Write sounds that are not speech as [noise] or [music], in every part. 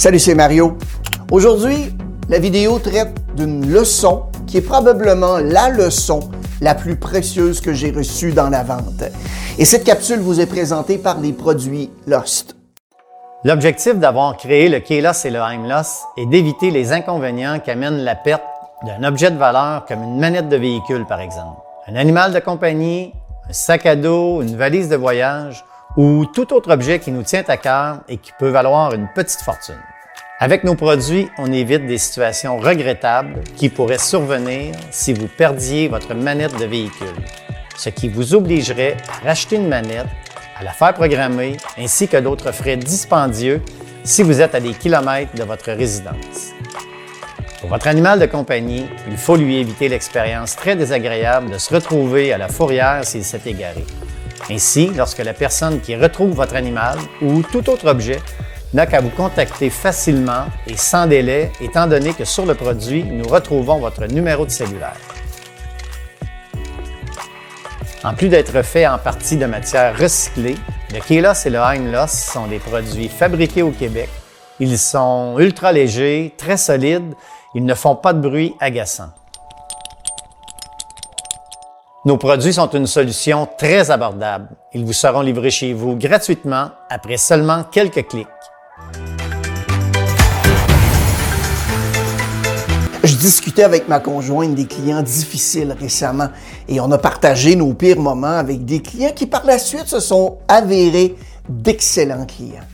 Salut, c'est Mario. Aujourd'hui, la vidéo traite d'une leçon qui est probablement la leçon la plus précieuse que j'ai reçue dans la vente. Et cette capsule vous est présentée par les produits Lost. L'objectif d'avoir créé le K-Loss et le Heimloss est d'éviter les inconvénients qu'amène la perte d'un objet de valeur comme une manette de véhicule, par exemple, un animal de compagnie, un sac à dos, une valise de voyage ou tout autre objet qui nous tient à cœur et qui peut valoir une petite fortune. Avec nos produits, on évite des situations regrettables qui pourraient survenir si vous perdiez votre manette de véhicule, ce qui vous obligerait à racheter une manette, à la faire programmer, ainsi que d'autres frais dispendieux si vous êtes à des kilomètres de votre résidence. Pour votre animal de compagnie, il faut lui éviter l'expérience très désagréable de se retrouver à la fourrière s'il s'est égaré. Ainsi, lorsque la personne qui retrouve votre animal ou tout autre objet n'a qu'à vous contacter facilement et sans délai, étant donné que sur le produit, nous retrouvons votre numéro de cellulaire. En plus d'être fait en partie de matière recyclée, le Kélos et le Heimloss sont des produits fabriqués au Québec. Ils sont ultra légers, très solides, ils ne font pas de bruit agaçant. Nos produits sont une solution très abordable. Ils vous seront livrés chez vous gratuitement après seulement quelques clics. Discutais avec ma conjointe des clients difficiles récemment et on a partagé nos pires moments avec des clients qui par la suite se sont avérés d'excellents clients.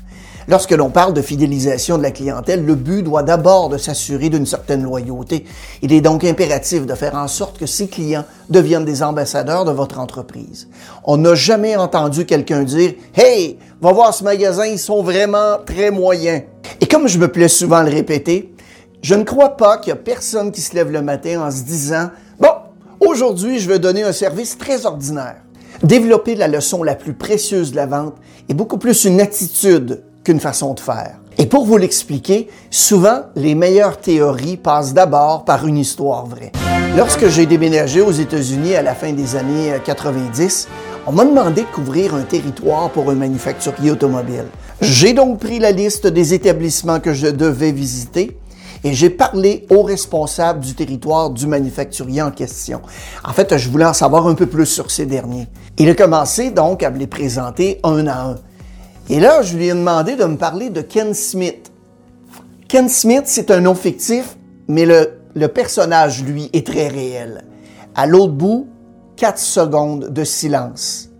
Lorsque l'on parle de fidélisation de la clientèle, le but doit d'abord de s'assurer d'une certaine loyauté. Il est donc impératif de faire en sorte que ces clients deviennent des ambassadeurs de votre entreprise. On n'a jamais entendu quelqu'un dire Hey, va voir ce magasin, ils sont vraiment très moyens. Et comme je me plais souvent à le répéter, je ne crois pas qu'il y a personne qui se lève le matin en se disant Bon, aujourd'hui, je vais donner un service très ordinaire. Développer la leçon la plus précieuse de la vente est beaucoup plus une attitude qu'une façon de faire. Et pour vous l'expliquer, souvent, les meilleures théories passent d'abord par une histoire vraie. Lorsque j'ai déménagé aux États-Unis à la fin des années 90, on m'a demandé de couvrir un territoire pour un manufacturier automobile. J'ai donc pris la liste des établissements que je devais visiter et j'ai parlé au responsable du territoire du manufacturier en question. En fait, je voulais en savoir un peu plus sur ces derniers. Il a commencé donc à me les présenter un à un. Et là, je lui ai demandé de me parler de Ken Smith. Ken Smith, c'est un nom fictif, mais le, personnage, lui, est très réel. À l'autre bout, quatre secondes de silence.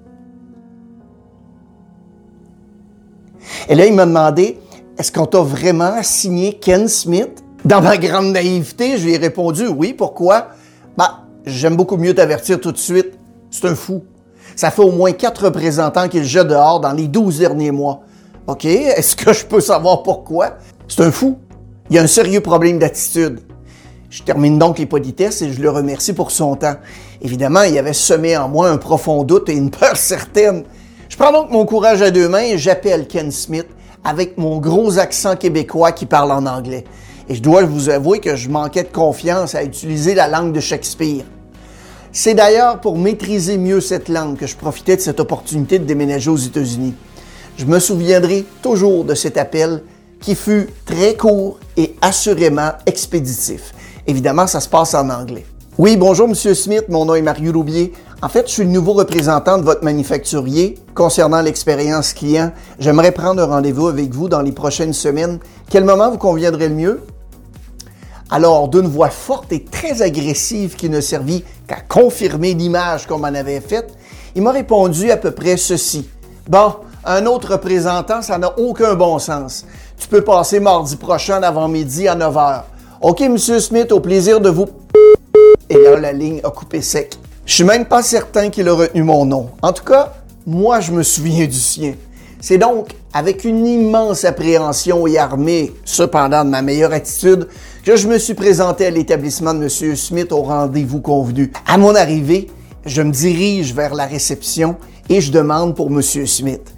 Et là, il m'a demandé, est-ce qu'on t'a vraiment signé Ken Smith? Dans ma grande naïveté, je lui ai répondu oui. Pourquoi? Bah, j'aime beaucoup mieux t'avertir tout de suite. C'est un fou. Ça fait au moins quatre représentants qu'il jette dehors dans les douze derniers mois. OK, est-ce que je peux savoir pourquoi? C'est un fou. Il y a un sérieux problème d'attitude. Je termine donc les politesses et je le remercie pour son temps. Évidemment, il avait semé en moi un profond doute et une peur certaine. Je prends donc mon courage à deux mains et j'appelle Ken Smith avec mon gros accent québécois qui parle en anglais. Et je dois vous avouer que je manquais de confiance à utiliser la langue de Shakespeare. C'est d'ailleurs pour maîtriser mieux cette langue que je profitais de cette opportunité de déménager aux États-Unis. Je me souviendrai toujours de cet appel qui fut très court et assurément expéditif. Évidemment, ça se passe en anglais. Oui, bonjour Monsieur Smith, mon nom est Mario Roubier. En fait, je suis le nouveau représentant de votre manufacturier concernant l'expérience client. J'aimerais prendre un rendez-vous avec vous dans les prochaines semaines. Quel moment vous conviendrait le mieux? Alors, d'une voix forte et très agressive qui ne servit qu'à confirmer l'image qu'on m'en avait faite, il m'a répondu à peu près ceci. Bon, un autre représentant, ça n'a aucun bon sens. Tu peux passer mardi prochain avant-midi à 9 h. OK, Monsieur Smith, au plaisir de vous. Et là, la ligne a coupé sec. Je suis même pas certain qu'il a retenu mon nom. En tout cas, moi, je me souviens du sien. C'est donc avec une immense appréhension et armée, cependant de ma meilleure attitude, que je me suis présenté à l'établissement de M. Smith au rendez-vous convenu. À mon arrivée, je me dirige vers la réception et je demande pour M. Smith.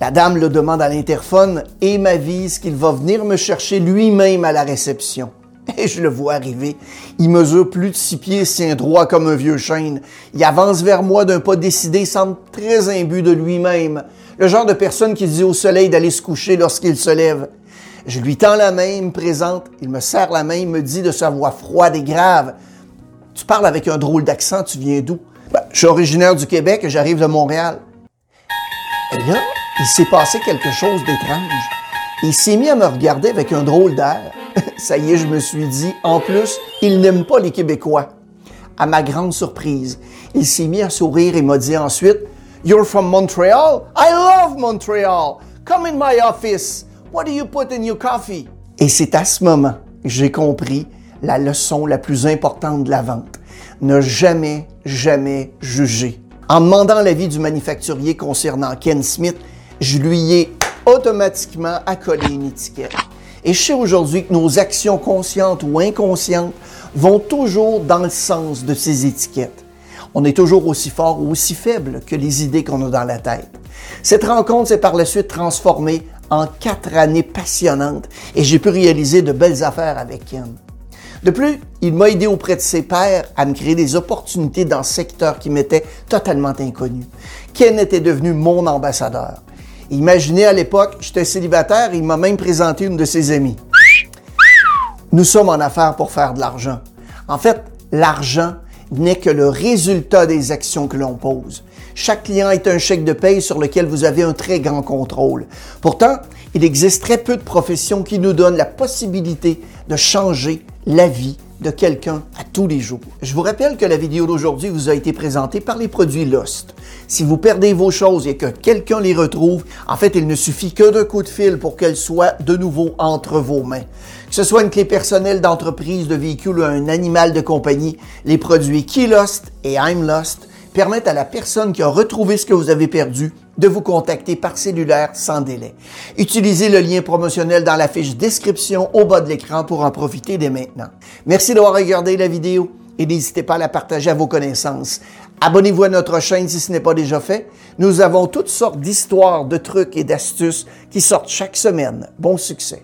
La dame le demande à l'interphone et m'avise qu'il va venir me chercher lui-même à la réception. Je le vois arriver. Il mesure plus de six pieds, tient droit comme un vieux chêne. Il avance vers moi d'un pas décidé, semble très imbu de lui-même. Le genre de personne qui dit au soleil d'aller se coucher lorsqu'il se lève. Je lui tends la main, il me présente, il me serre la main, il me dit de sa voix froide et grave Tu parles avec un drôle d'accent, tu viens d'où? Ben, Je suis originaire du Québec et j'arrive de Montréal. Et là, il s'est passé quelque chose d'étrange. Il s'est mis à me regarder avec un drôle d'air. [laughs] Ça y est, je me suis dit, en plus, il n'aime pas les Québécois. À ma grande surprise, il s'est mis à sourire et m'a dit ensuite, You're from Montreal? I love Montreal. Come in my office. What do you put in your coffee? Et c'est à ce moment que j'ai compris la leçon la plus importante de la vente. Ne jamais, jamais juger. En demandant l'avis du manufacturier concernant Ken Smith, je lui ai automatiquement accolé une étiquette. Et je sais aujourd'hui que nos actions conscientes ou inconscientes vont toujours dans le sens de ces étiquettes. On est toujours aussi fort ou aussi faible que les idées qu'on a dans la tête. Cette rencontre s'est par la suite transformée en quatre années passionnantes et j'ai pu réaliser de belles affaires avec Ken. De plus, il m'a aidé auprès de ses pairs à me créer des opportunités dans ce secteur qui m'était totalement inconnu. Ken était devenu mon ambassadeur. Imaginez à l'époque, j'étais célibataire il m'a même présenté une de ses amies. Nous sommes en affaires pour faire de l'argent. En fait, l'argent n'est que le résultat des actions que l'on pose. Chaque client est un chèque de paye sur lequel vous avez un très grand contrôle. Pourtant, il existe très peu de professions qui nous donnent la possibilité de changer la vie de quelqu'un à tous les jours. Je vous rappelle que la vidéo d'aujourd'hui vous a été présentée par les produits Lost. Si vous perdez vos choses et que quelqu'un les retrouve, en fait, il ne suffit que d'un coup de fil pour qu'elles soient de nouveau entre vos mains. Que ce soit une clé personnelle d'entreprise, de véhicule ou un animal de compagnie, les produits Key Lost et I'm Lost permettent à la personne qui a retrouvé ce que vous avez perdu de vous contacter par cellulaire sans délai. Utilisez le lien promotionnel dans la fiche description au bas de l'écran pour en profiter dès maintenant. Merci d'avoir regardé la vidéo et n'hésitez pas à la partager à vos connaissances. Abonnez-vous à notre chaîne si ce n'est pas déjà fait. Nous avons toutes sortes d'histoires, de trucs et d'astuces qui sortent chaque semaine. Bon succès!